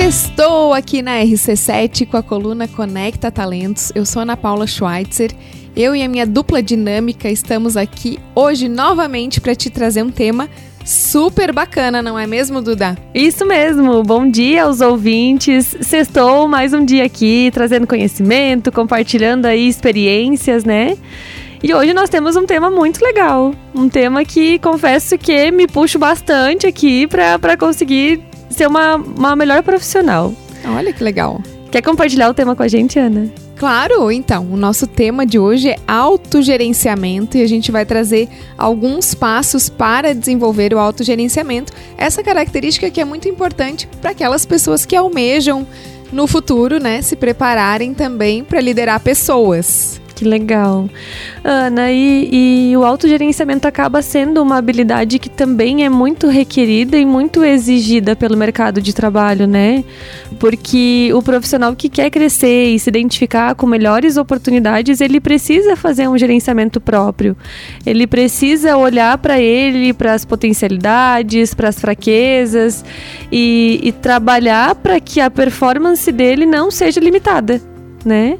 Sextou aqui na RC7 com a coluna Conecta Talentos. Eu sou Ana Paula Schweitzer. Eu e a minha dupla dinâmica estamos aqui hoje novamente para te trazer um tema super bacana, não é mesmo, Duda? Isso mesmo. Bom dia aos ouvintes. Sextou mais um dia aqui, trazendo conhecimento, compartilhando aí experiências, né? E hoje nós temos um tema muito legal. Um tema que confesso que me puxo bastante aqui para conseguir ser uma, uma melhor profissional. Olha que legal. Quer compartilhar o tema com a gente, Ana? Claro, então, o nosso tema de hoje é autogerenciamento e a gente vai trazer alguns passos para desenvolver o autogerenciamento. Essa característica que é muito importante para aquelas pessoas que almejam no futuro, né, se prepararem também para liderar pessoas. Que legal. Ana, e, e, o autogerenciamento acaba sendo uma habilidade que também é muito requerida e muito exigida pelo mercado de trabalho, né? Porque o profissional que quer crescer e se identificar com melhores oportunidades, ele precisa fazer um gerenciamento próprio. Ele precisa olhar para ele, para as potencialidades, para as fraquezas e, e trabalhar para que a performance dele não seja limitada, né?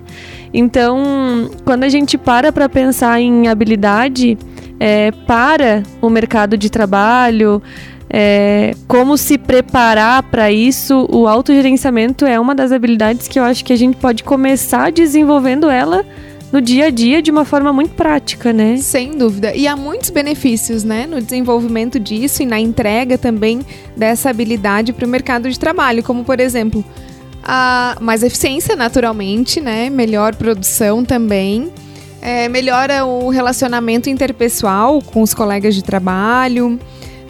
Então, quando a gente para para pensar em habilidade é, para o mercado de trabalho, é, como se preparar para isso, o autogerenciamento é uma das habilidades que eu acho que a gente pode começar desenvolvendo ela no dia a dia de uma forma muito prática, né? Sem dúvida. E há muitos benefícios, né, no desenvolvimento disso e na entrega também dessa habilidade para o mercado de trabalho, como por exemplo, a mais eficiência, naturalmente, né? Melhor produção também. É, melhora o relacionamento interpessoal com os colegas de trabalho.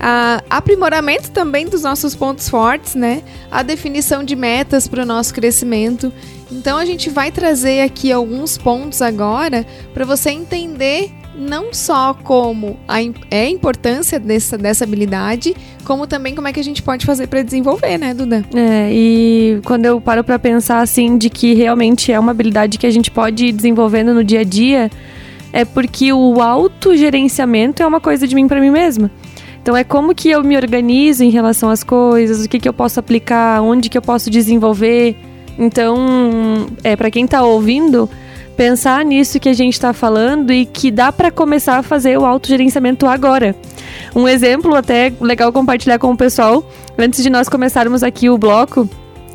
A aprimoramento também dos nossos pontos fortes, né? A definição de metas para o nosso crescimento. Então a gente vai trazer aqui alguns pontos agora para você entender não só como a, é a importância dessa, dessa habilidade, como também como é que a gente pode fazer para desenvolver, né, Duda? É, e quando eu paro para pensar assim de que realmente é uma habilidade que a gente pode ir desenvolvendo no dia a dia, é porque o autogerenciamento é uma coisa de mim para mim mesma. Então é como que eu me organizo em relação às coisas, o que, que eu posso aplicar, onde que eu posso desenvolver. Então, é para quem está ouvindo, pensar nisso que a gente está falando e que dá para começar a fazer o autogerenciamento agora. Um exemplo até legal compartilhar com o pessoal, antes de nós começarmos aqui o bloco,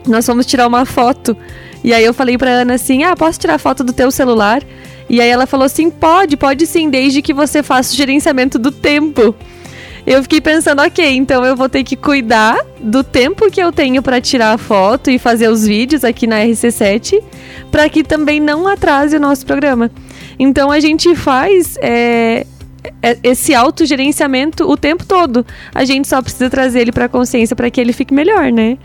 nós fomos tirar uma foto. E aí eu falei para Ana assim: "Ah, posso tirar foto do teu celular?" E aí ela falou assim: "Pode, pode sim, desde que você faça o gerenciamento do tempo." Eu fiquei pensando, ok, então eu vou ter que cuidar do tempo que eu tenho para tirar a foto e fazer os vídeos aqui na RC7, para que também não atrase o nosso programa. Então a gente faz é, é esse autogerenciamento o tempo todo. A gente só precisa trazer ele para consciência para que ele fique melhor, né?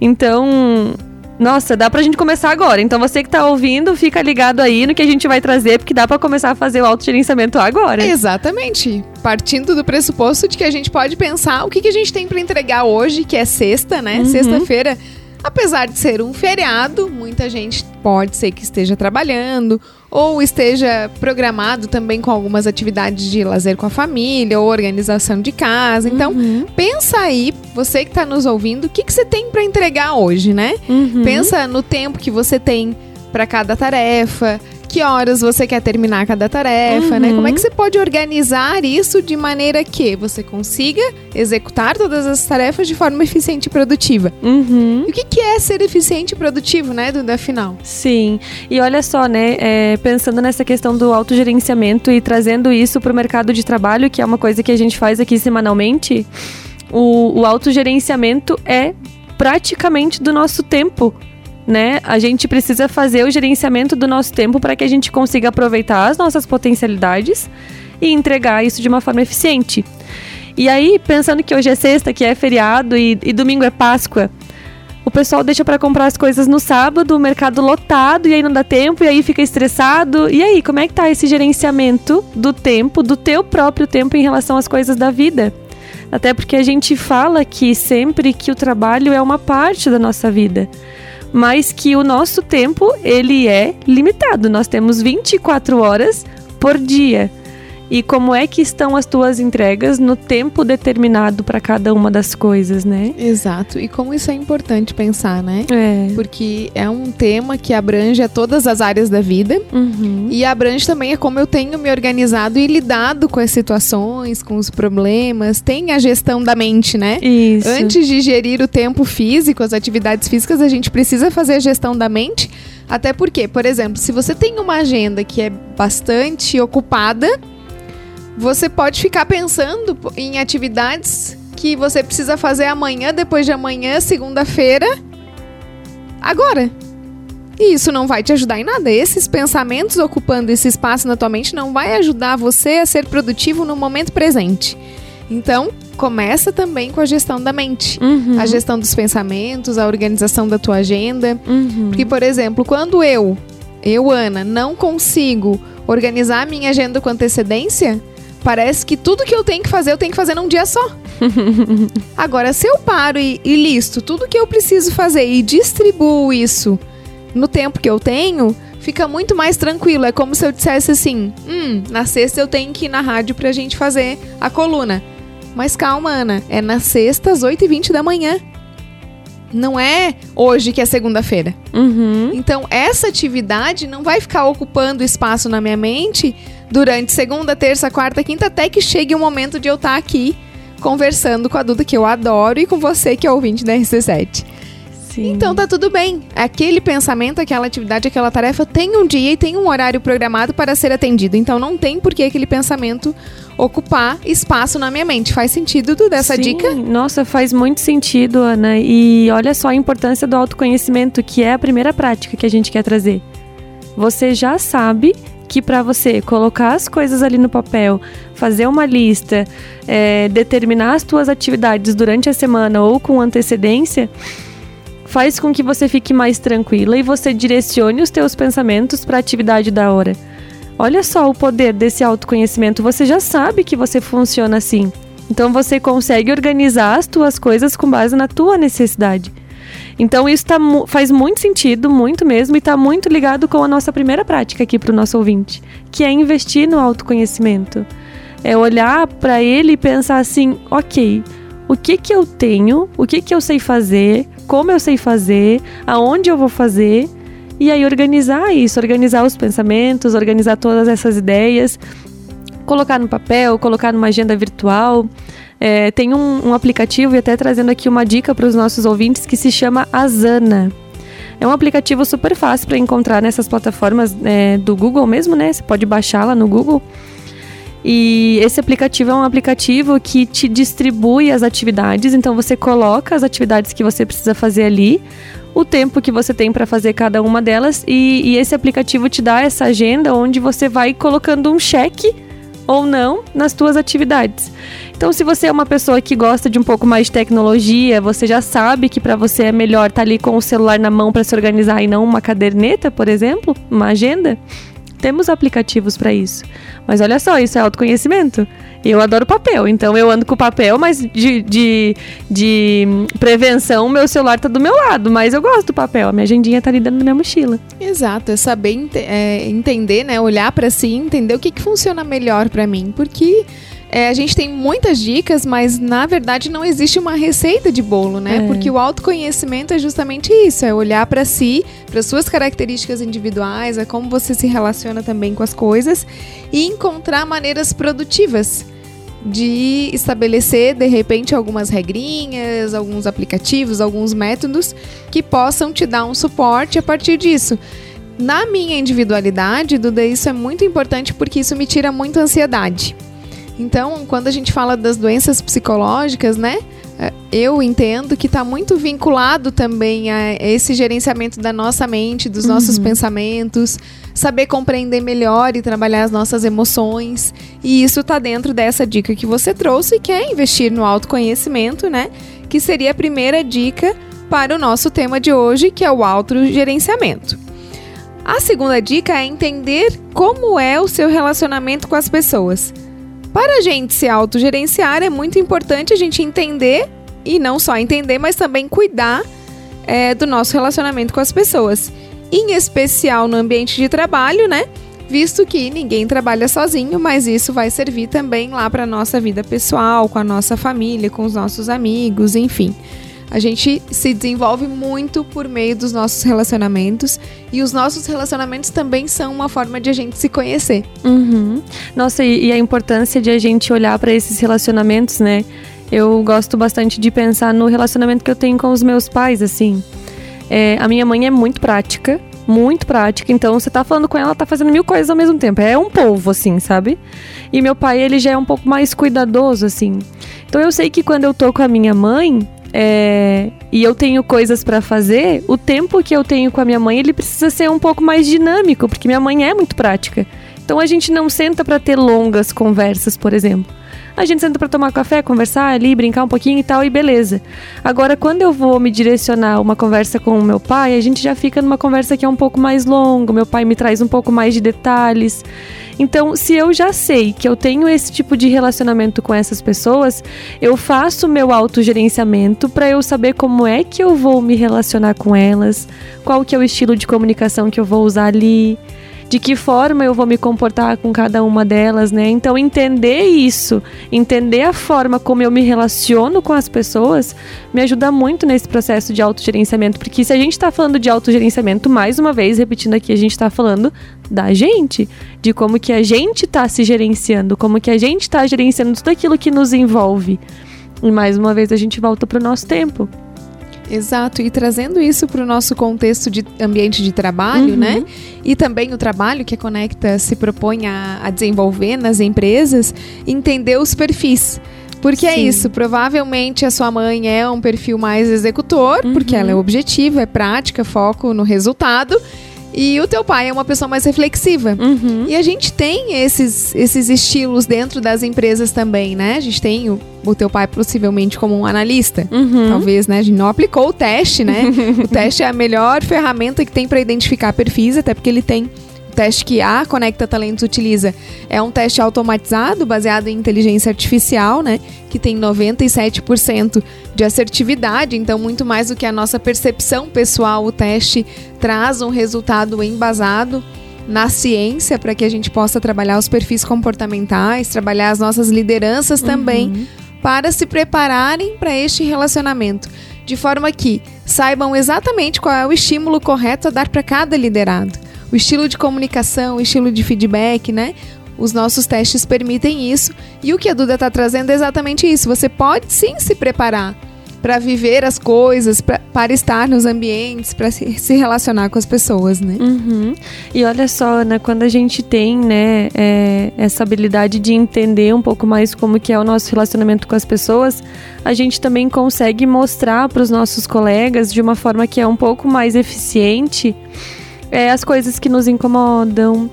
Então, nossa, dá pra gente começar agora. Então você que tá ouvindo, fica ligado aí no que a gente vai trazer, porque dá para começar a fazer o autogerenciamento agora. Exatamente. Partindo do pressuposto de que a gente pode pensar o que, que a gente tem para entregar hoje, que é sexta, né? Uhum. Sexta-feira Apesar de ser um feriado, muita gente pode ser que esteja trabalhando ou esteja programado também com algumas atividades de lazer com a família ou organização de casa. Então, uhum. pensa aí, você que está nos ouvindo, o que, que você tem para entregar hoje, né? Uhum. Pensa no tempo que você tem para cada tarefa, que horas você quer terminar cada tarefa, uhum. né? Como é que uhum. você pode organizar isso de maneira que você consiga executar todas as tarefas de forma eficiente e produtiva? Uhum. E o que, que é ser eficiente e produtivo, né, Duda, afinal? Sim. E olha só, né, é, pensando nessa questão do autogerenciamento e trazendo isso para o mercado de trabalho, que é uma coisa que a gente faz aqui semanalmente, o, o autogerenciamento é praticamente do nosso tempo né? A gente precisa fazer o gerenciamento do nosso tempo para que a gente consiga aproveitar as nossas potencialidades e entregar isso de uma forma eficiente. E aí, pensando que hoje é sexta, que é feriado e, e domingo é Páscoa, o pessoal deixa para comprar as coisas no sábado, o mercado lotado, e aí não dá tempo, e aí fica estressado. E aí, como é que tá esse gerenciamento do tempo, do teu próprio tempo em relação às coisas da vida? Até porque a gente fala aqui sempre que o trabalho é uma parte da nossa vida mas que o nosso tempo ele é limitado. Nós temos 24 horas por dia. E como é que estão as tuas entregas no tempo determinado para cada uma das coisas, né? Exato. E como isso é importante pensar, né? É. Porque é um tema que abrange todas as áreas da vida Uhum. e abrange também a como eu tenho me organizado e lidado com as situações, com os problemas. Tem a gestão da mente, né? Isso. Antes de gerir o tempo físico, as atividades físicas, a gente precisa fazer a gestão da mente. Até porque, por exemplo, se você tem uma agenda que é bastante ocupada, você pode ficar pensando em atividades que você precisa fazer amanhã, depois de amanhã, segunda-feira, agora. E isso não vai te ajudar em nada. Esses pensamentos ocupando esse espaço na tua mente não vai ajudar você a ser produtivo no momento presente. Então, começa também com a gestão da mente. Uhum. A gestão dos pensamentos, a organização da tua agenda. Uhum. Porque, por exemplo, quando eu, eu, Ana, não consigo organizar a minha agenda com antecedência, parece que tudo que eu tenho que fazer, eu tenho que fazer num dia só. Agora, se eu paro e, e listo tudo que eu preciso fazer e distribuo isso no tempo que eu tenho, fica muito mais tranquilo. É como se eu dissesse assim: hum, na sexta eu tenho que ir na rádio pra gente fazer a coluna. Mas calma, Ana, é na sexta às 8h20 da manhã. Não é hoje que é segunda-feira. Uhum. Então, essa atividade não vai ficar ocupando espaço na minha mente durante segunda, terça, quarta, quinta, até que chegue o momento de eu estar aqui conversando com a Duda, que eu adoro, e com você, que é ouvinte da RC7. Sim. Então tá tudo bem. Aquele pensamento, aquela atividade, aquela tarefa tem um dia e tem um horário programado para ser atendido. Então não tem por que aquele pensamento ocupar espaço na minha mente. Faz sentido, Duda, essa Sim, dica? Nossa, faz muito sentido, Ana. E olha só a importância do autoconhecimento, que é a primeira prática que a gente quer trazer. Você já sabe que para você colocar as coisas ali no papel, fazer uma lista, é, determinar as tuas atividades durante a semana ou com antecedência, faz com que você fique mais tranquila e você direcione os teus pensamentos para a atividade da hora. Olha só o poder desse autoconhecimento. Você já sabe que você funciona assim. Então você consegue organizar as tuas coisas com base na tua necessidade. Então isso tá, faz muito sentido, muito mesmo, e está muito ligado com a nossa primeira prática aqui para o nosso ouvinte, que é investir no autoconhecimento. É olhar para ele e pensar assim, ok, o que que eu tenho, o que que eu sei fazer, como eu sei fazer, aonde eu vou fazer, e aí organizar isso, organizar os pensamentos, organizar todas essas ideias, colocar no papel, colocar numa agenda virtual. É, tem um, um aplicativo, e até trazendo aqui uma dica para os nossos ouvintes, que se chama Asana. É um aplicativo super fácil para encontrar nessas plataformas é, do Google mesmo, né? Você pode baixar lá no Google. E esse aplicativo é um aplicativo que te distribui as atividades, então você coloca as atividades que você precisa fazer ali, o tempo que você tem para fazer cada uma delas, e, e esse aplicativo te dá essa agenda onde você vai colocando um cheque ou não nas tuas atividades. Então, se você é uma pessoa que gosta de um pouco mais de tecnologia, você já sabe que para você é melhor estar ali com o celular na mão para se organizar e não uma caderneta, por exemplo, uma agenda. Temos aplicativos para isso. Mas olha só, isso é autoconhecimento. Eu adoro papel, então eu ando com papel, mas de, de, de prevenção, meu celular tá do meu lado. Mas eu gosto do papel, a minha agendinha tá ali dentro da minha mochila. Exato, é saber é, entender, né? Olhar pra si, entender o que, que funciona melhor pra mim. Porque é, a gente tem muitas dicas, mas na verdade não existe uma receita de bolo, né? É. Porque o autoconhecimento é justamente isso, é olhar pra si, para suas características individuais, é como você se relaciona também com as coisas e encontrar maneiras produtivas de estabelecer de repente algumas regrinhas, alguns aplicativos, alguns métodos que possam te dar um suporte a partir disso. Na minha individualidade, Duda, isso é muito importante porque isso me tira muita ansiedade. Então, quando a gente fala das doenças psicológicas, né? eh, Eu entendo que está muito vinculado também a esse gerenciamento da nossa mente, dos nossos pensamentos, saber compreender melhor e trabalhar as nossas emoções. E isso está dentro dessa dica que você trouxe, que é investir no autoconhecimento, né? Que seria a primeira dica para o nosso tema de hoje, que é o autogerenciamento. A segunda dica é entender como é o seu relacionamento com as pessoas. Para a gente se autogerenciar, é muito importante a gente entender, e não só entender, mas também cuidar é, do nosso relacionamento com as pessoas. Em especial no ambiente de trabalho, né? visto que ninguém trabalha sozinho, mas isso vai servir também lá para nossa vida pessoal, com a nossa família, com os nossos amigos, enfim. A gente se desenvolve muito por meio dos nossos relacionamentos e os nossos relacionamentos também são uma forma de a gente se conhecer. Uhum. Nossa, e, e a importância de a gente olhar para esses relacionamentos, né? Eu gosto bastante de pensar no relacionamento que eu tenho com os meus pais, assim. É, a minha mãe é muito prática, muito prática. Então, você tá falando com ela, tá fazendo mil coisas ao mesmo tempo. É um povo, assim, sabe? E meu pai, ele já é um pouco mais cuidadoso, assim. Então, eu sei que quando eu tô com a minha mãe, é, e eu tenho coisas para fazer, o tempo que eu tenho com a minha mãe, ele precisa ser um pouco mais dinâmico, porque minha mãe é muito prática. Então a gente não senta para ter longas conversas, por exemplo. A gente senta para tomar café, conversar ali, brincar um pouquinho e tal, e beleza. Agora, quando eu vou me direcionar uma conversa com o meu pai, a gente já fica numa conversa que é um pouco mais longa. Meu pai me traz um pouco mais de detalhes. Então, se eu já sei que eu tenho esse tipo de relacionamento com essas pessoas, eu faço meu autogerenciamento para eu saber como é que eu vou me relacionar com elas, qual que é o estilo de comunicação que eu vou usar ali de que forma eu vou me comportar com cada uma delas, né? Então entender isso, entender a forma como eu me relaciono com as pessoas, me ajuda muito nesse processo de autogerenciamento, porque se a gente está falando de autogerenciamento, mais uma vez repetindo aqui, a gente está falando da gente, de como que a gente está se gerenciando, como que a gente está gerenciando tudo aquilo que nos envolve. E mais uma vez a gente volta para o nosso tempo. Exato, e trazendo isso para o nosso contexto de ambiente de trabalho, uhum. né? E também o trabalho que a Conecta se propõe a, a desenvolver nas empresas, entender os perfis. Porque é Sim. é isso, provavelmente a sua mãe é um perfil mais executor, uhum. porque ela é objetiva, é prática, foco no resultado. E o teu pai é uma pessoa mais reflexiva. Uhum. E a gente tem esses, esses estilos dentro das empresas também, né? A gente tem o, o teu pai possivelmente como um analista. Uhum. Talvez, né? A gente não aplicou o teste, né? o teste é a melhor ferramenta que tem para identificar perfis, até porque ele tem teste que a Conecta Talentos utiliza é um teste automatizado baseado em inteligência artificial, né? Que tem 97% de assertividade, então muito mais do que a nossa percepção pessoal, o teste traz um resultado embasado na ciência para que a gente possa trabalhar os perfis comportamentais, trabalhar as nossas lideranças uhum. também para se prepararem para este relacionamento, de forma que saibam exatamente qual é o estímulo correto a dar para cada liderado o estilo de comunicação, o estilo de feedback, né? Os nossos testes permitem isso. E o que a Duda está trazendo é exatamente isso. Você pode sim se preparar para viver as coisas, para estar nos ambientes, para se, se, relacionar com as pessoas, né? Uhum. E olha só, Ana, quando a gente tem, né, é, essa habilidade de entender um pouco mais como que é o nosso relacionamento com as pessoas, a gente também consegue mostrar para os nossos colegas de uma forma que é um pouco mais eficiente é, as coisas que nos incomodam.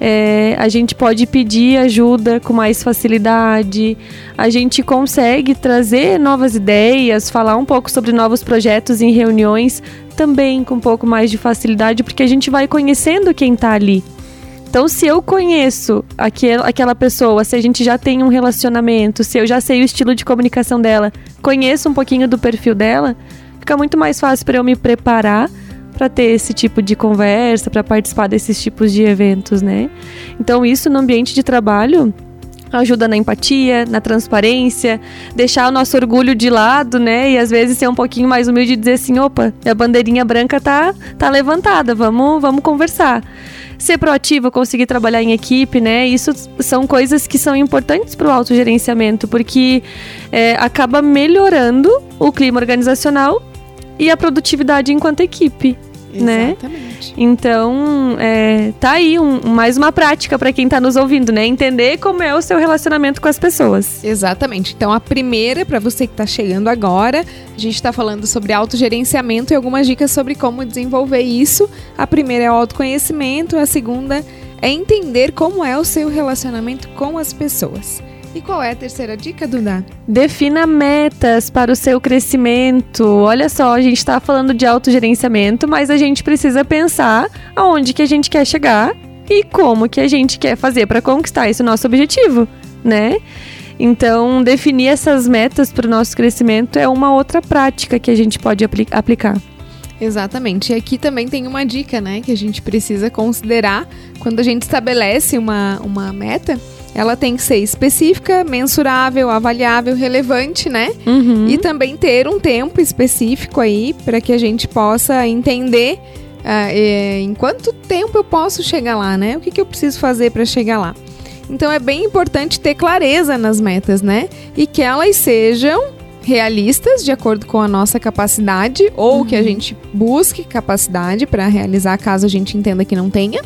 É, a gente pode pedir ajuda com mais facilidade, a gente consegue trazer novas ideias, falar um pouco sobre novos projetos em reuniões também com um pouco mais de facilidade, porque a gente vai conhecendo quem está ali. Então, se eu conheço aquel, aquela pessoa, se a gente já tem um relacionamento, se eu já sei o estilo de comunicação dela, conheço um pouquinho do perfil dela, fica muito mais fácil para eu me preparar para ter esse tipo de conversa, para participar desses tipos de eventos, né? Então, isso no ambiente de trabalho ajuda na empatia, na transparência, deixar o nosso orgulho de lado, né? E às vezes ser um pouquinho mais humilde e dizer assim, opa, a bandeirinha branca tá, tá levantada, vamos, vamos conversar. Ser proativo, conseguir trabalhar em equipe, né? Isso são coisas que são importantes para o autogerenciamento, porque é, acaba melhorando o clima organizacional e a produtividade enquanto equipe né? Exatamente. Então, é, tá aí um, mais uma prática para quem tá nos ouvindo, né? Entender como é o seu relacionamento com as pessoas. Exatamente. Então, a primeira, para você que tá chegando agora, a gente tá falando sobre autogerenciamento e algumas dicas sobre como desenvolver isso. A primeira é o autoconhecimento, a segunda é entender como é o seu relacionamento com as pessoas. E qual é a terceira dica, Duda? Defina metas para o seu crescimento. Olha só, a gente está falando de autogerenciamento, mas a gente precisa pensar aonde que a gente quer chegar e como que a gente quer fazer para conquistar esse nosso objetivo, né? Então, definir essas metas para o nosso crescimento é uma outra prática que a gente pode apli aplicar. Exatamente. E aqui também tem uma dica, né, que a gente precisa considerar quando a gente estabelece uma, uma meta. Ela tem que ser específica, mensurável, avaliável, relevante, né? Uhum. E também ter um tempo específico aí para que a gente possa entender ah, é, em quanto tempo eu posso chegar lá, né? O que, que eu preciso fazer para chegar lá. Então é bem importante ter clareza nas metas, né? E que elas sejam realistas, de acordo com a nossa capacidade, ou que a gente busque capacidade para realizar caso a gente entenda que não tenha.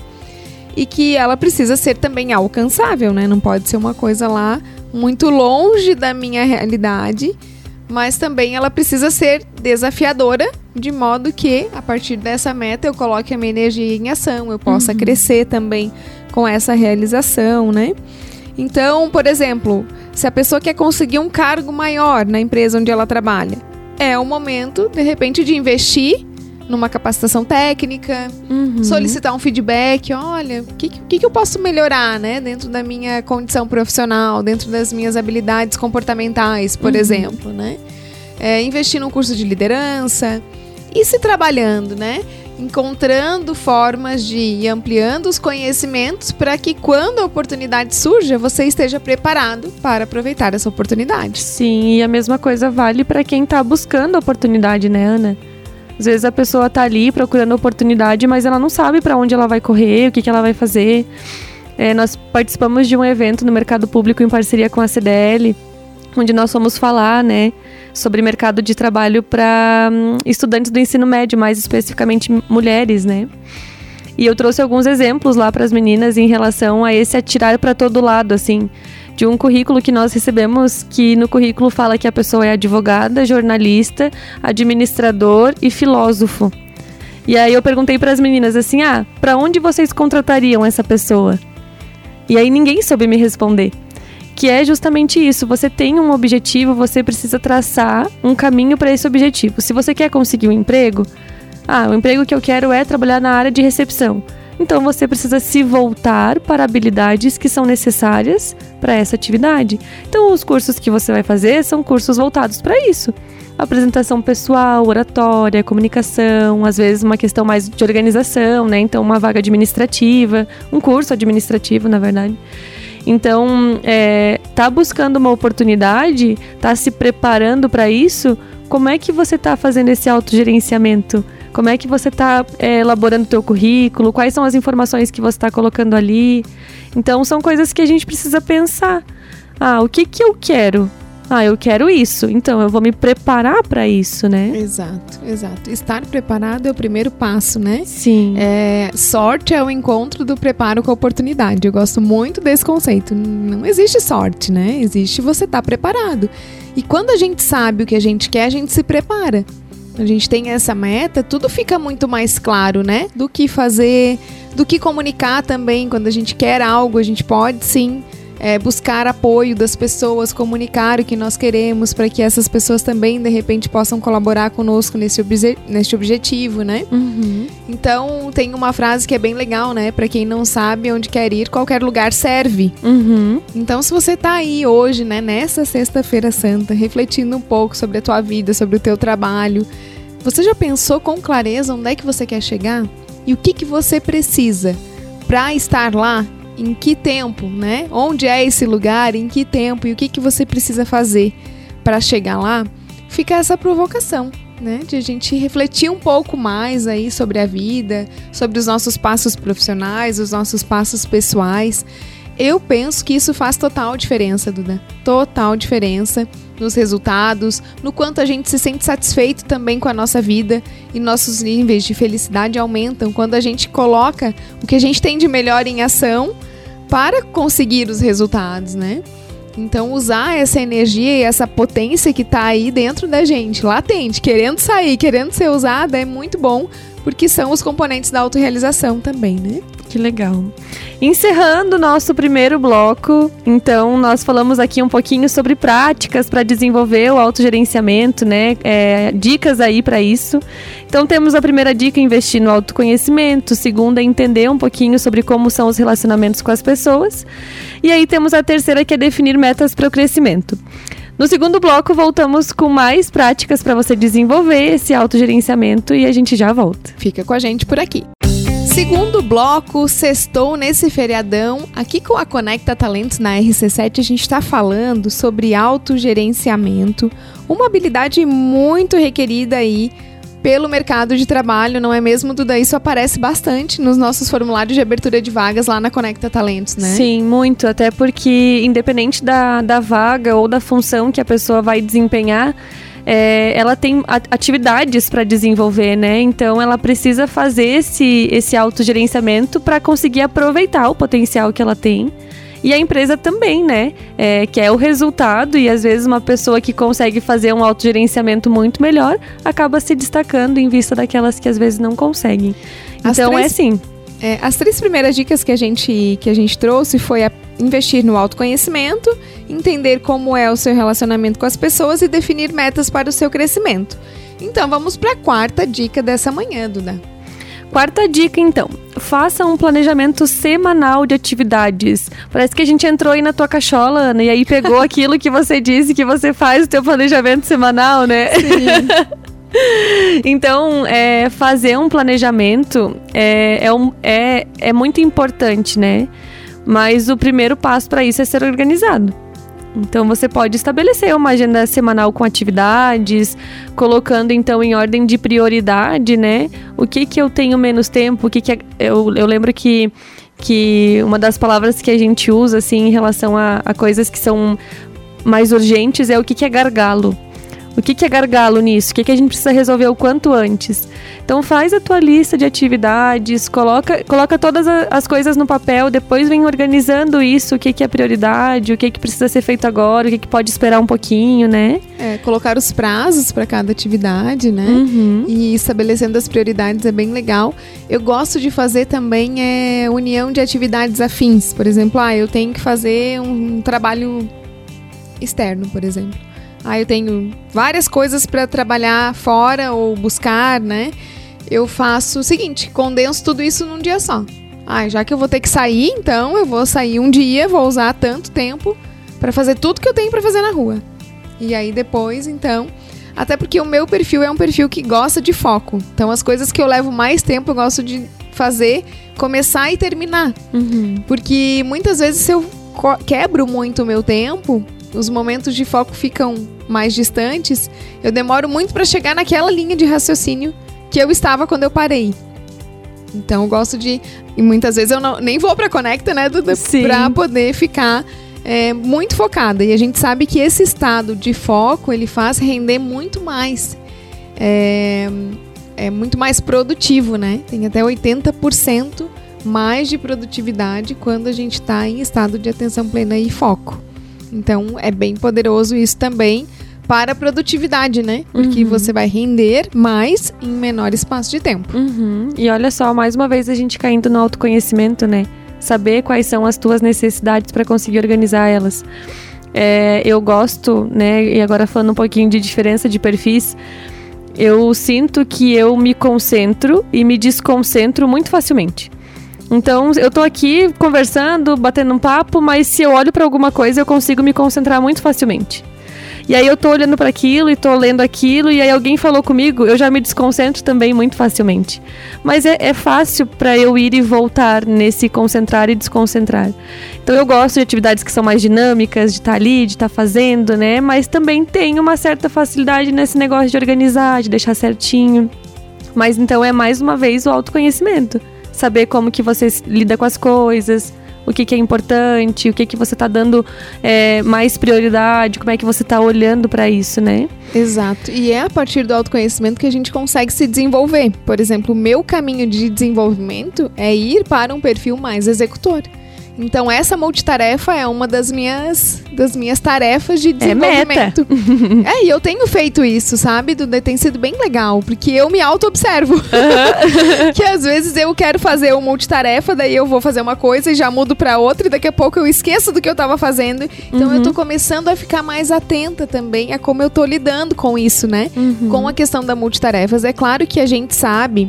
E que ela precisa ser também alcançável, né? Não pode ser uma coisa lá muito longe da minha realidade, mas também ela precisa ser desafiadora, de modo que a partir dessa meta eu coloque a minha energia em ação, eu possa Uhum. crescer também com essa realização, né? Então, por exemplo, se a pessoa quer conseguir um cargo maior na empresa onde ela trabalha, é o momento, de repente, de investir numa capacitação técnica, Uhum. solicitar um feedback, olha, o que, que, que eu posso melhorar, né? Dentro da minha condição profissional, dentro das minhas habilidades comportamentais, por Uhum. exemplo, né? É, investir num curso de liderança e se trabalhando, né? Encontrando formas de ir ampliando os conhecimentos para que quando a oportunidade surja, você esteja preparado para aproveitar essa oportunidade. Sim, e a mesma coisa vale para quem tá buscando oportunidade, né, Ana? Às vezes a pessoa tá ali procurando oportunidade, mas ela não sabe para onde ela vai correr, o que, que ela vai fazer. É, nós participamos de um evento no mercado público em parceria com a CDL, onde nós fomos falar, né, sobre mercado de trabalho para estudantes do ensino médio, mais especificamente mulheres, né? E eu trouxe alguns exemplos lá para as meninas em relação a esse atirar para todo lado, assim, de um currículo que nós recebemos que no currículo fala que a pessoa é advogada, jornalista, administrador e filósofo. E aí eu perguntei para as meninas assim: "Ah, para onde vocês contratariam essa pessoa?" E aí ninguém soube me responder. Que é justamente isso, você tem um objetivo, você precisa traçar um caminho para esse objetivo. Se você quer conseguir um emprego, ah, o emprego que eu quero é trabalhar na área de recepção. Então você precisa se voltar para habilidades que são necessárias para essa atividade. Então os cursos que você vai fazer são cursos voltados para isso. Apresentação pessoal, oratória, comunicação, às vezes uma questão mais de organização, né? Então uma vaga administrativa, um curso administrativo, na verdade. Então, é, tá buscando uma oportunidade, tá se preparando para isso, como é que você tá fazendo esse autogerenciamento? Como é que você está elaborando o teu currículo? Quais são as informações que você está colocando ali? Então, são coisas que a gente precisa pensar. Ah, o que que eu quero? Ah, eu quero isso. Então, eu vou me preparar para isso, né? Exato, exato. Estar preparado é o primeiro passo, né? Sim. É, sorte é o encontro do preparo com a oportunidade. Eu gosto muito desse conceito. Não existe sorte, né? Existe você estar preparado. E quando a gente sabe o que a gente quer, a gente se prepara. A gente tem essa meta, tudo fica muito mais claro, né? Do que fazer, do que comunicar também. Quando a gente quer algo, a gente pode sim é, buscar apoio das pessoas, comunicar o que nós queremos para que essas pessoas também, de repente, possam colaborar conosco nesse, obje nesse objetivo, né? Uhum. Então, tem uma frase que é bem legal, né? Para quem não sabe onde quer ir, qualquer lugar serve. Uhum. Então, se você tá aí hoje, né, nessa sexta-feira santa, refletindo um pouco sobre a tua vida, sobre o teu trabalho, você já pensou com clareza onde é que você quer chegar? E o que que você precisa para estar lá? Em que tempo, né? Onde é esse lugar? Em que tempo? E o que que você precisa fazer para chegar lá? Fica essa provocação, né? De a gente refletir um pouco mais aí sobre a vida, sobre os nossos passos profissionais, os nossos passos pessoais. Eu penso que isso faz total diferença, Duda. Total diferença nos resultados, no quanto a gente se sente satisfeito também com a nossa vida e nossos níveis de felicidade aumentam quando a gente coloca o que a gente tem de melhor em ação para conseguir os resultados, né? Então, usar essa energia e essa potência que tá aí dentro da gente, latente, querendo sair, querendo ser usada, é muito bom, porque são os componentes da autorrealização também, né? Que legal. Encerrando o nosso primeiro bloco, então nós falamos aqui um pouquinho sobre práticas para desenvolver o autogerenciamento, né? É, dicas aí para isso. Então temos a primeira dica, investir no autoconhecimento. Segunda, entender um pouquinho sobre como são os relacionamentos com as pessoas. E aí temos a terceira, que é definir metas para o crescimento. No segundo bloco, voltamos com mais práticas para você desenvolver esse autogerenciamento e a gente já volta. Fica com a gente por aqui. Segundo bloco, sextou nesse feriadão. Aqui com a Conecta Talentos na RC7, a gente está falando sobre autogerenciamento, uma habilidade muito requerida aí pelo mercado de trabalho, não é mesmo, Duda? Isso aparece bastante nos nossos formulários de abertura de vagas lá na Conecta Talentos, né? Sim, muito. Até porque, independente da, da vaga ou da função que a pessoa vai desempenhar, é, ela tem atividades para desenvolver, né? Então ela precisa fazer esse, esse autogerenciamento para conseguir aproveitar o potencial que ela tem e a empresa também, né? É, que é o resultado, e às vezes uma pessoa que consegue fazer um autogerenciamento muito melhor acaba se destacando em vista daquelas que às vezes não conseguem. As então é três, é assim. É, as três primeiras dicas que a gente, que a gente trouxe foi a investir no autoconhecimento, entender como é o seu relacionamento com as pessoas e definir metas para o seu crescimento. Então vamos para a quarta dica dessa manhã, Duda. Quarta dica, então. Faça um planejamento semanal de atividades. Parece que a gente entrou aí na tua cachola, Ana, e aí pegou aquilo que você disse que você faz o teu planejamento semanal, né? Sim. então, é, fazer um planejamento é, é, um, é, é muito importante, né? Mas o primeiro passo para isso é ser organizado. Então você pode estabelecer uma agenda semanal com atividades, colocando então em ordem de prioridade, né? O que que eu tenho menos tempo, o que que é, eu, eu lembro que que uma das palavras que a gente usa assim em relação a, a coisas que são mais urgentes é o que que é gargalo. O que, que é gargalo nisso? O que, que a gente precisa resolver o quanto antes? Então faz a tua lista de atividades, coloca, coloca todas as coisas no papel, depois vem organizando isso, o que, que é prioridade, o que, que precisa ser feito agora, o que, que pode esperar um pouquinho, né? É, colocar os prazos para cada atividade, né? Uhum. E estabelecendo as prioridades é bem legal. Eu gosto de fazer também é, união de atividades afins. Por exemplo, ah, eu tenho que fazer um trabalho externo, por exemplo. Ah, eu tenho várias coisas para trabalhar fora ou buscar, né? Eu faço o seguinte, condenso tudo isso num dia só. Ah, já que eu vou ter que sair, então eu vou sair um dia, vou usar tanto tempo para fazer tudo que eu tenho para fazer na rua. E aí depois, então, até porque o meu perfil é um perfil que gosta de foco. Então as coisas que eu levo mais tempo eu gosto de fazer, começar e terminar. Uhum. Porque muitas vezes se eu quebro muito o meu tempo, os momentos de foco ficam mais distantes, eu demoro muito para chegar naquela linha de raciocínio que eu estava quando eu parei. Então eu gosto de. E muitas vezes eu não, nem vou para Conecta, né, Duda? Pra poder ficar é, muito focada. E a gente sabe que esse estado de foco ele faz render muito mais. É, é muito mais produtivo, né? Tem até 80% mais de produtividade quando a gente está em estado de atenção plena e foco. Então é bem poderoso isso também para a produtividade, né? Porque uhum. você vai render mais em menor espaço de tempo. Uhum. E olha só, mais uma vez a gente caindo no autoconhecimento, né? Saber quais são as tuas necessidades para conseguir organizar elas. É, eu gosto, né? E agora falando um pouquinho de diferença de perfis, eu sinto que eu me concentro e me desconcentro muito facilmente. Então, eu tô aqui conversando, batendo um papo, mas se eu olho para alguma coisa, eu consigo me concentrar muito facilmente. E aí eu tô olhando para aquilo e tô lendo aquilo e aí alguém falou comigo, eu já me desconcentro também muito facilmente. Mas é, é fácil para eu ir e voltar nesse concentrar e desconcentrar. Então eu gosto de atividades que são mais dinâmicas, de estar tá ali, de estar tá fazendo, né? Mas também tenho uma certa facilidade nesse negócio de organizar, de deixar certinho. Mas então é mais uma vez o autoconhecimento saber como que você lida com as coisas, o que, que é importante, o que, que você está dando é, mais prioridade, como é que você está olhando para isso, né? Exato. E é a partir do autoconhecimento que a gente consegue se desenvolver. Por exemplo, o meu caminho de desenvolvimento é ir para um perfil mais executor. Então essa multitarefa é uma das minhas das minhas tarefas de desenvolvimento. É, é e eu tenho feito isso, sabe? Duda, tem sido bem legal, porque eu me auto-observo. Uhum. que às vezes eu quero fazer uma multitarefa, daí eu vou fazer uma coisa e já mudo para outra e daqui a pouco eu esqueço do que eu tava fazendo. Então uhum. eu tô uhum. começando a ficar mais atenta também a como eu tô lidando com isso, né? Uhum. Com a questão da multitarefas. É claro que a gente sabe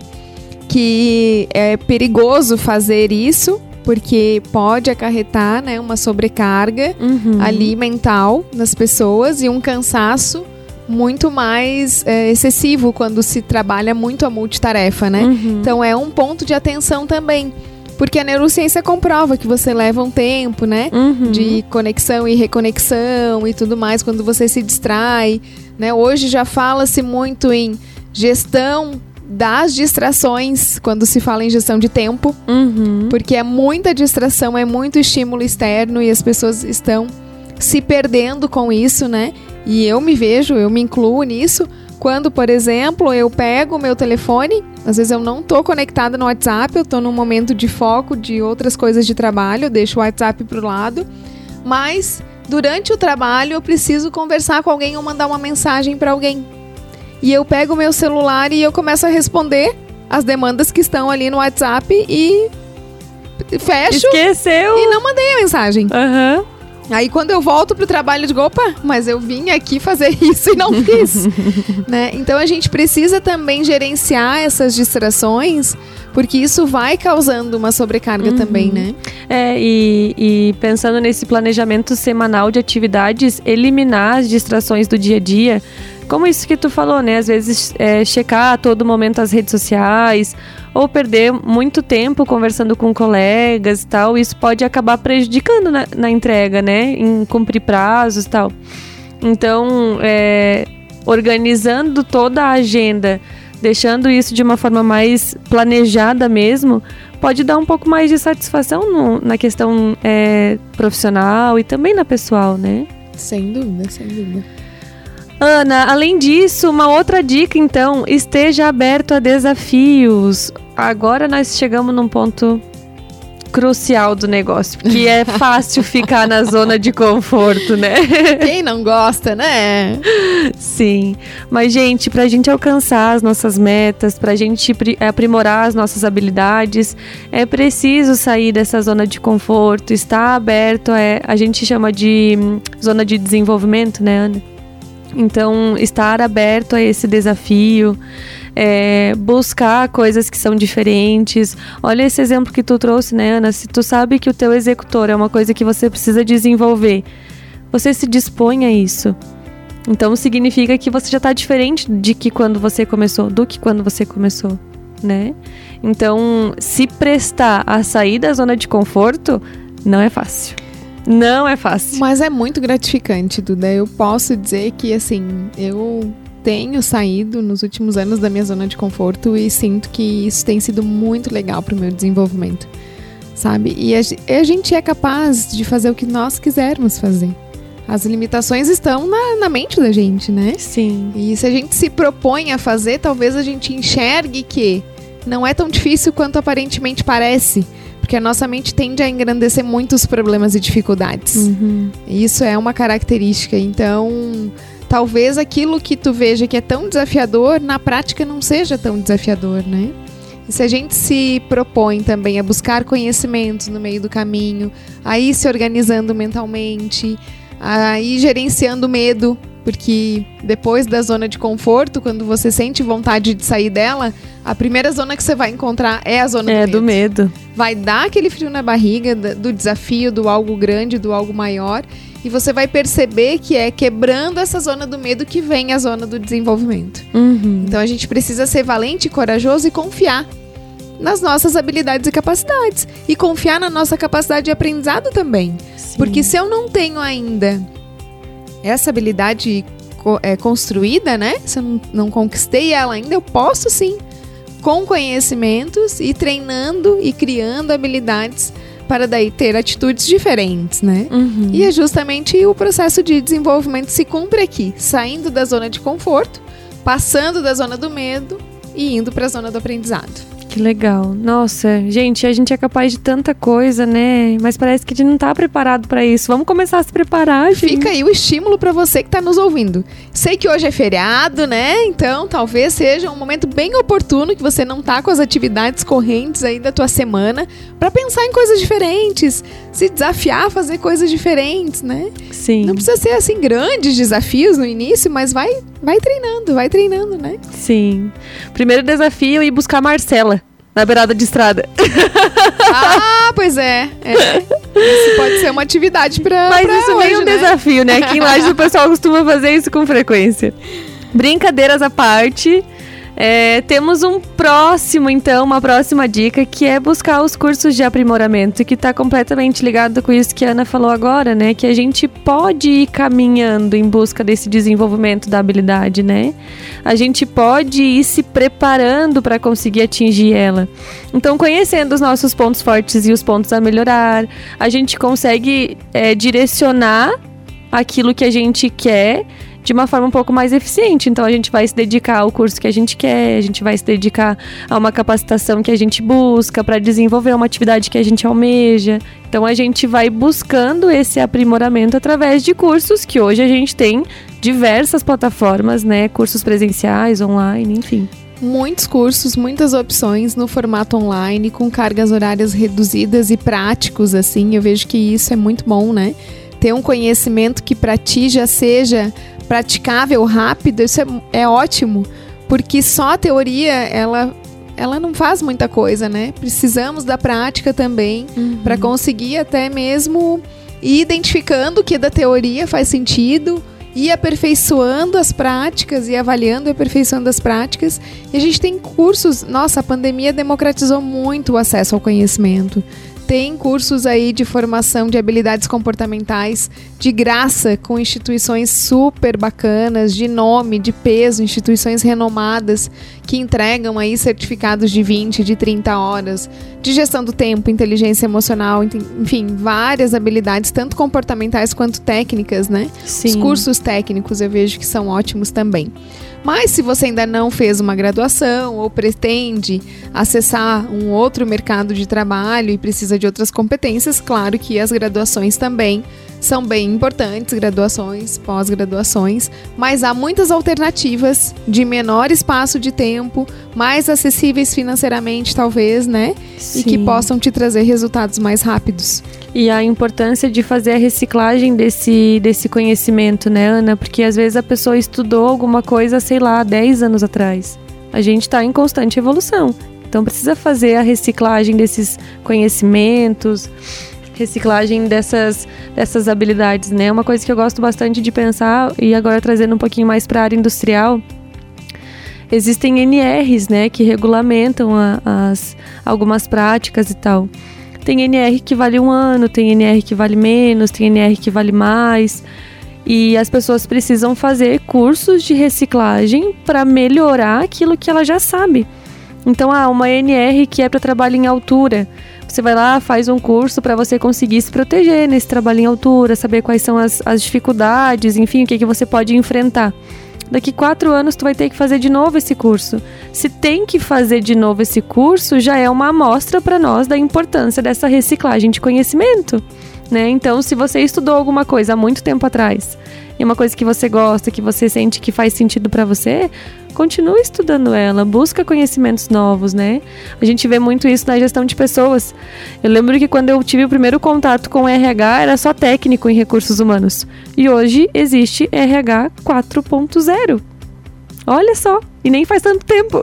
que é perigoso fazer isso porque pode acarretar né, uma sobrecarga Uhum. ali mental nas pessoas e um cansaço muito mais é, excessivo quando se trabalha muito a multitarefa, né? Uhum. Então é um ponto de atenção também. Porque a neurociência comprova que você leva um tempo, né? Uhum. De conexão e reconexão e tudo mais quando você se distrai. Né? Hoje já fala-se muito em gestão das distrações quando se fala em gestão de tempo, Uhum. porque é muita distração, é muito estímulo externo e as pessoas estão se perdendo com isso, né? E eu me vejo, eu me incluo nisso. Quando, por exemplo, eu pego o meu telefone, às vezes eu não tô conectada no WhatsApp, eu tô num momento de foco de outras coisas de trabalho, deixo o WhatsApp pro lado, mas durante o trabalho eu preciso conversar com alguém ou mandar uma mensagem para alguém. E eu pego o meu celular e eu começo a responder as demandas que estão ali no WhatsApp e fecho Esqueceu? e não mandei a mensagem. Aham. Aí quando eu volto pro trabalho, eu digo, opa, mas eu vim aqui fazer isso e não fiz. né? Então a gente precisa também gerenciar essas distrações, porque isso vai causando uma sobrecarga também, né? É, e, e pensando nesse planejamento semanal de atividades, eliminar as distrações do dia a dia, como isso que tu falou, né? Às vezes é, checar a todo momento as redes sociais, ou perder muito tempo conversando com colegas e tal, isso pode acabar prejudicando na, na entrega, né? Em cumprir prazos e tal. Então, é, organizando toda a agenda, deixando isso de uma forma mais planejada mesmo, pode dar um pouco mais de satisfação no- na questão é, profissional e também na pessoal, né? Sem dúvida, sem dúvida. Ana, além disso, uma outra dica então, esteja aberto a desafios. Agora nós chegamos num ponto crucial do negócio, que é fácil ficar na zona de conforto, né? Quem não gosta, né? Sim. Mas, gente, pra gente alcançar as nossas metas, pra gente pri- aprimorar as nossas habilidades, é preciso sair dessa zona de conforto, estar aberto, é, a gente chama de hum, zona de desenvolvimento, né, Ana? Então, estar aberto a esse desafio, é, buscar coisas que são diferentes. Olha esse exemplo que tu trouxe, né, Ana? Se tu sabe que o teu executor é uma coisa que você precisa desenvolver, você se dispõe a isso. Então significa que você já está diferente de que quando você começou, do que quando você começou, né? Então, se prestar a sair da zona de conforto não é fácil. Não é fácil. Mas é muito gratificante, Duda. Eu posso dizer que, assim, eu tenho saído nos últimos anos da minha zona de conforto e sinto que isso tem sido muito legal para o meu desenvolvimento, sabe? E a, ge- a gente é capaz de fazer o que nós quisermos fazer. As limitações estão na, na mente da gente, né? Sim. E se a gente se propõe a fazer, talvez a gente enxergue que não é tão difícil quanto aparentemente parece. Porque a nossa mente tende a engrandecer muitos problemas e dificuldades. Uhum. Isso é uma característica. Então, talvez aquilo que tu veja que é tão desafiador, na prática não seja tão desafiador, né? E se a gente se propõe também a buscar conhecimentos no meio do caminho, a ir se organizando mentalmente, a ir gerenciando medo, porque depois da zona de conforto, quando você sente vontade de sair dela, a primeira zona que você vai encontrar é a zona É do do medo medo. vai dar aquele frio na barriga do desafio, do algo grande, do algo maior, e você vai perceber que é quebrando essa zona do medo que vem a zona do desenvolvimento. Uhum. Então a gente precisa ser valente, corajoso e confiar nas nossas habilidades e capacidades e confiar na nossa capacidade de aprendizado também. Sim. Porque se eu não tenho ainda essa habilidade é, construída, né? Se eu não, não conquistei ela ainda, eu posso sim, com conhecimentos e treinando e criando habilidades para daí ter atitudes diferentes, né? Uhum. E é justamente o processo de desenvolvimento se cumpre aqui, saindo da zona de conforto, passando da zona do medo e indo para a zona do aprendizado. Que legal. Nossa, gente, a gente é capaz de tanta coisa, né? Mas parece que a gente não tá preparado pra isso. Vamos começar a se preparar, gente. Fica aí o estímulo para você que está nos ouvindo. Sei que hoje é feriado, né? Então talvez seja um momento bem oportuno que você não tá com as atividades correntes aí da tua semana para pensar em coisas diferentes, se desafiar a fazer coisas diferentes, né? Sim. Não precisa ser assim grandes desafios no início, mas vai vai treinando, vai treinando, né? Sim. Primeiro desafio é ir buscar a Marcela na beirada de estrada. ah, pois é. é. Isso pode ser uma atividade pra. Mas pra isso hoje, vem um né? desafio, né? Aqui em Lages o pessoal costuma fazer isso com frequência. Brincadeiras à parte. É, temos um próximo, então, uma próxima dica que é buscar os cursos de aprimoramento, que está completamente ligado com isso que a Ana falou agora, né? Que a gente pode ir caminhando em busca desse desenvolvimento da habilidade, né? A gente pode ir se preparando para conseguir atingir ela. Então, conhecendo os nossos pontos fortes e os pontos a melhorar, a gente consegue é, direcionar aquilo que a gente quer de uma forma um pouco mais eficiente. Então a gente vai se dedicar ao curso que a gente quer, a gente vai se dedicar a uma capacitação que a gente busca para desenvolver uma atividade que a gente almeja. Então a gente vai buscando esse aprimoramento através de cursos que hoje a gente tem diversas plataformas, né? Cursos presenciais, online, enfim. Muitos cursos, muitas opções no formato online, com cargas horárias reduzidas e práticos, assim. Eu vejo que isso é muito bom, né? Ter um conhecimento que para ti já seja praticável, rápido, isso é, é ótimo. Porque só a teoria, ela, ela não faz muita coisa, né? Precisamos da prática também para conseguir até mesmo ir identificando o que da teoria faz sentido, ir aperfeiçoando as práticas e avaliando e aperfeiçoando as práticas. E a gente tem cursos. Nossa, a pandemia democratizou muito o acesso ao conhecimento. Tem cursos aí de formação de habilidades comportamentais de graça com instituições super bacanas, de nome, de peso, instituições renomadas que entregam aí certificados de 20, de 30 horas, de gestão do tempo, inteligência emocional, enfim, várias habilidades, tanto comportamentais quanto técnicas, né? Sim. Os cursos técnicos eu vejo que são ótimos também. Mas se você ainda não fez uma graduação ou pretende acessar um outro mercado de trabalho e precisa de outras competências, claro que as graduações também são bem importantes, graduações, pós-graduações, mas há muitas alternativas de menor espaço de tempo, mais acessíveis financeiramente, talvez, né? E que Sim. possam te trazer resultados mais rápidos. E a importância de fazer a reciclagem desse, desse conhecimento, né, Ana? Porque às vezes a pessoa estudou alguma coisa, sei lá, 10 anos atrás. A gente está em constante evolução. Então precisa fazer a reciclagem desses conhecimentos, reciclagem dessas, dessas habilidades, né? Uma coisa que eu gosto bastante de pensar, e agora trazendo um pouquinho mais para a área industrial, existem NRs, né, que regulamentam a- as, algumas práticas e tal. Tem NR que vale um ano, tem NR que vale menos, tem NR que vale mais. E as pessoas precisam fazer cursos de reciclagem para melhorar aquilo que ela já sabe. Então, há uma NR que é para trabalho em altura. Você vai lá, faz um curso para você conseguir se proteger nesse trabalho em altura, saber quais são as, as dificuldades, enfim, o que, que você pode enfrentar. Daqui quatro anos tu vai ter que fazer de novo esse curso. Se tem que fazer de novo esse curso, já é uma amostra para nós da importância dessa reciclagem de conhecimento. Né? Então, se você estudou alguma coisa há muito tempo atrás, e é uma coisa que você gosta, que você sente que faz sentido para você, continue estudando ela, busca conhecimentos novos, né? A gente vê muito isso na gestão de pessoas. Eu lembro que quando eu tive o primeiro contato com RH, era só técnico em recursos humanos. E hoje existe RH 4.0. Olha só, e nem faz tanto tempo.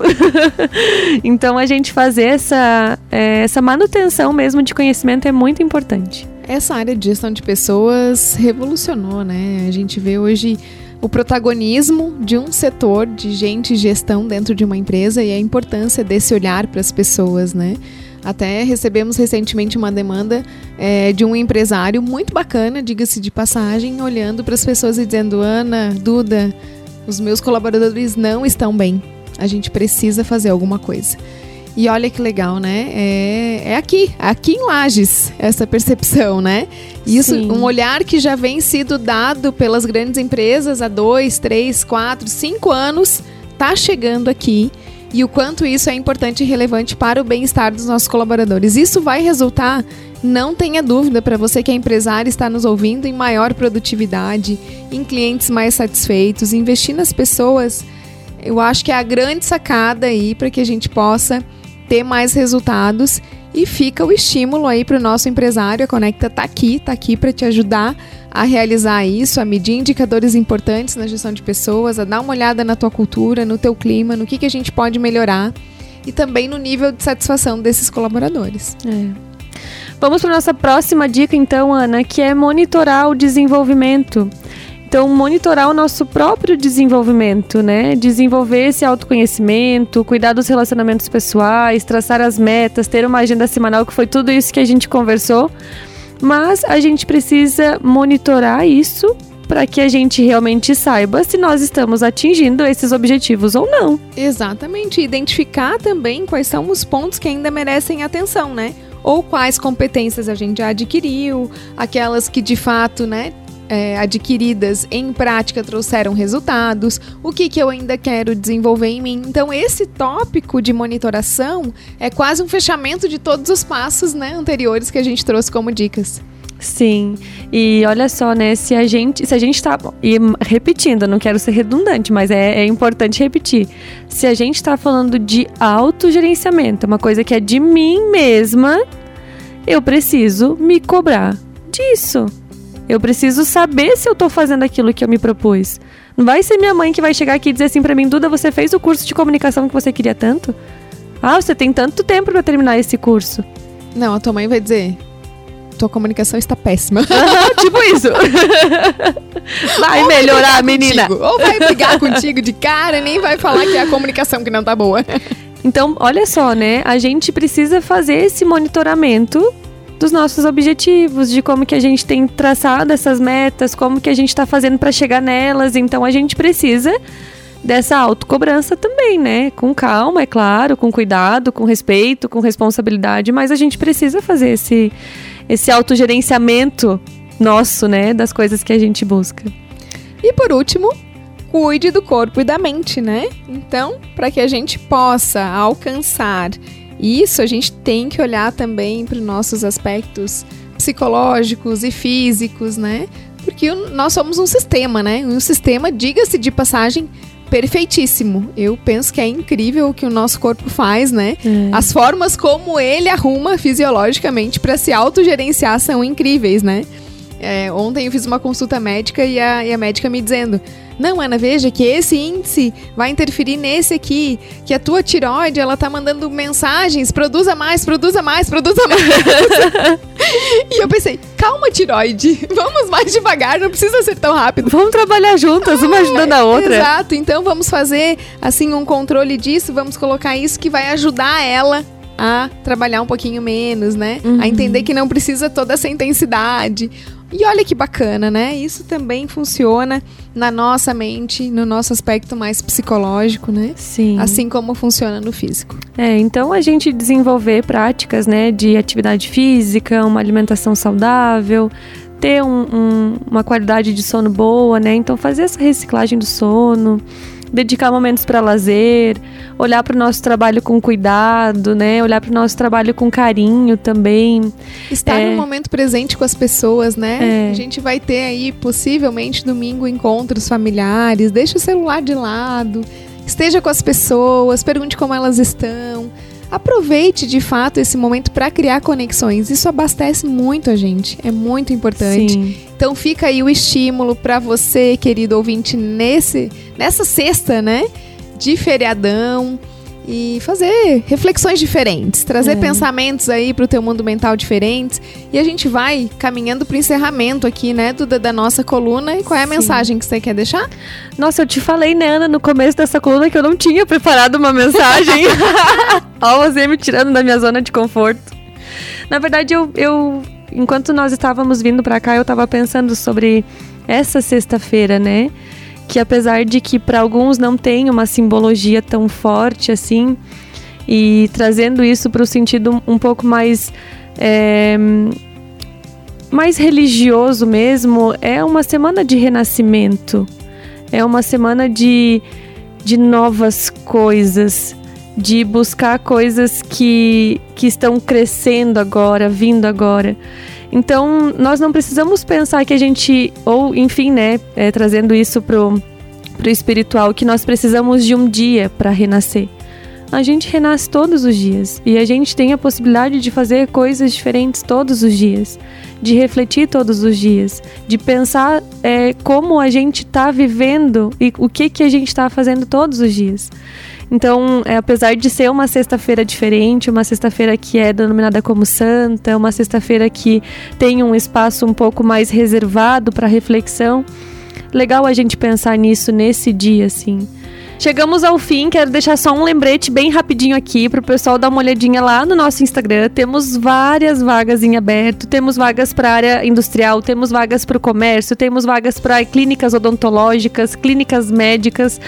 então a gente fazer essa, eh, essa manutenção mesmo de conhecimento é muito importante. Essa área de gestão de pessoas revolucionou, né? A gente vê hoje o protagonismo de um setor de gente e gestão dentro de uma empresa e a importância desse olhar para as pessoas, né? Até recebemos recentemente uma demanda é, de um empresário muito bacana, diga-se de passagem, olhando para as pessoas e dizendo: Ana, Duda, os meus colaboradores não estão bem. A gente precisa fazer alguma coisa. E olha que legal, né? É, é aqui, aqui em Lages, essa percepção, né? Isso, Sim. um olhar que já vem sido dado pelas grandes empresas há dois, três, quatro, cinco anos, tá chegando aqui. E o quanto isso é importante e relevante para o bem-estar dos nossos colaboradores. Isso vai resultar, não tenha dúvida, para você que é empresário está nos ouvindo, em maior produtividade, em clientes mais satisfeitos, investir nas pessoas. Eu acho que é a grande sacada aí para que a gente possa ter mais resultados e fica o estímulo aí para o nosso empresário. A Conecta tá aqui, tá aqui para te ajudar a realizar isso, a medir indicadores importantes na gestão de pessoas, a dar uma olhada na tua cultura, no teu clima, no que, que a gente pode melhorar e também no nível de satisfação desses colaboradores. É. Vamos para nossa próxima dica, então, Ana, que é monitorar o desenvolvimento. Então, monitorar o nosso próprio desenvolvimento, né? Desenvolver esse autoconhecimento, cuidar dos relacionamentos pessoais, traçar as metas, ter uma agenda semanal, que foi tudo isso que a gente conversou. Mas a gente precisa monitorar isso para que a gente realmente saiba se nós estamos atingindo esses objetivos ou não. Exatamente. Identificar também quais são os pontos que ainda merecem atenção, né? Ou quais competências a gente já adquiriu, aquelas que de fato, né, é, adquiridas em prática trouxeram resultados, o que, que eu ainda quero desenvolver em mim. Então, esse tópico de monitoração é quase um fechamento de todos os passos né, anteriores que a gente trouxe como dicas. Sim, e olha só, né? Se a gente, se a gente tá. E repetindo, não quero ser redundante, mas é, é importante repetir. Se a gente está falando de autogerenciamento, uma coisa que é de mim mesma, eu preciso me cobrar disso. Eu preciso saber se eu tô fazendo aquilo que eu me propus. Não vai ser minha mãe que vai chegar aqui e dizer assim para mim, Duda, você fez o curso de comunicação que você queria tanto? Ah, você tem tanto tempo para terminar esse curso. Não, a tua mãe vai dizer, tua comunicação está péssima. tipo isso. Vai Ou melhorar, brigar menina. contigo, Ou vai brigar contigo de cara, nem vai falar que é a comunicação que não tá boa. Então, olha só, né? A gente precisa fazer esse monitoramento dos nossos objetivos, de como que a gente tem traçado essas metas, como que a gente está fazendo para chegar nelas. Então, a gente precisa dessa autocobrança também, né? Com calma, é claro, com cuidado, com respeito, com responsabilidade, mas a gente precisa fazer esse esse autogerenciamento nosso, né, das coisas que a gente busca. E por último, cuide do corpo e da mente, né? Então, para que a gente possa alcançar isso, a gente tem que olhar também para os nossos aspectos psicológicos e físicos, né? Porque nós somos um sistema, né? Um sistema, diga-se de passagem, perfeitíssimo. Eu penso que é incrível o que o nosso corpo faz, né? As formas como ele arruma fisiologicamente para se autogerenciar são incríveis, né? É, ontem eu fiz uma consulta médica e a, e a médica me dizendo: Não, Ana, veja que esse índice vai interferir nesse aqui, que a tua tiroide ela tá mandando mensagens, produza mais, produza mais, produza mais. e eu pensei: Calma, tiroide, vamos mais devagar, não precisa ser tão rápido. Vamos trabalhar juntas, uma ajudando a outra. Exato, então vamos fazer assim um controle disso, vamos colocar isso que vai ajudar ela a trabalhar um pouquinho menos, né? Uhum. A entender que não precisa toda essa intensidade. E olha que bacana, né? Isso também funciona na nossa mente, no nosso aspecto mais psicológico, né? Sim. Assim como funciona no físico. É, então a gente desenvolver práticas, né, de atividade física, uma alimentação saudável, ter um- um- uma qualidade de sono boa, né? Então fazer essa reciclagem do sono, dedicar momentos para lazer, olhar para o nosso trabalho com cuidado, né? Olhar para o nosso trabalho com carinho também. Estar É. no momento presente com as pessoas, né? É. A gente vai ter aí, possivelmente, domingo, encontros familiares. Deixa o celular de lado. Esteja com as pessoas, pergunte como elas estão. Aproveite de fato esse momento para criar conexões. Isso abastece muito a gente. É muito importante. Sim. Então fica aí o estímulo para você, querido ouvinte, nesse nessa sexta, né, de feriadão e fazer reflexões diferentes, trazer É. pensamentos aí pro teu mundo mental diferentes. E a gente vai caminhando pro encerramento aqui, né, Duda, da nossa coluna. E qual é a Sim. mensagem que você quer deixar? Nossa, eu te falei, né, Ana, no começo dessa coluna que eu não tinha preparado uma mensagem. Ó, você me tirando da minha zona de conforto. Na verdade, eu, eu enquanto nós estávamos vindo pra cá, eu tava pensando sobre essa sexta-feira, né? Que apesar de que para alguns não tem uma simbologia tão forte assim, e trazendo isso para o sentido um pouco mais é, mais religioso mesmo, é uma semana de renascimento. É uma semana de, de novas coisas, de buscar coisas que, que estão crescendo agora, vindo agora. Então, nós não precisamos pensar que a gente, ou enfim, né, é, trazendo isso pro, pro espiritual, que nós precisamos de um dia para renascer. A gente renasce todos os dias e a gente tem a possibilidade de fazer coisas diferentes todos os dias, de refletir todos os dias, de pensar é, como a gente está vivendo e o que que a gente está fazendo todos os dias. Então, é, apesar de ser uma sexta-feira diferente, uma sexta-feira que é denominada como santa, uma sexta-feira que tem um espaço um pouco mais reservado para reflexão, legal a gente pensar nisso nesse dia, assim. Chegamos ao fim, quero deixar só um lembrete bem rapidinho aqui para o pessoal dar uma olhadinha lá no nosso Instagram. Temos várias vagas em aberto, temos vagas para área industrial, temos vagas para o comércio, temos vagas para clínicas odontológicas, clínicas médicas.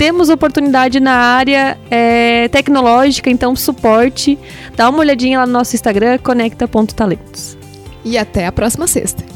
Temos oportunidade na área é, tecnológica, então suporte. Dá uma olhadinha lá no nosso Instagram, conecta.talentos. E até a próxima sexta.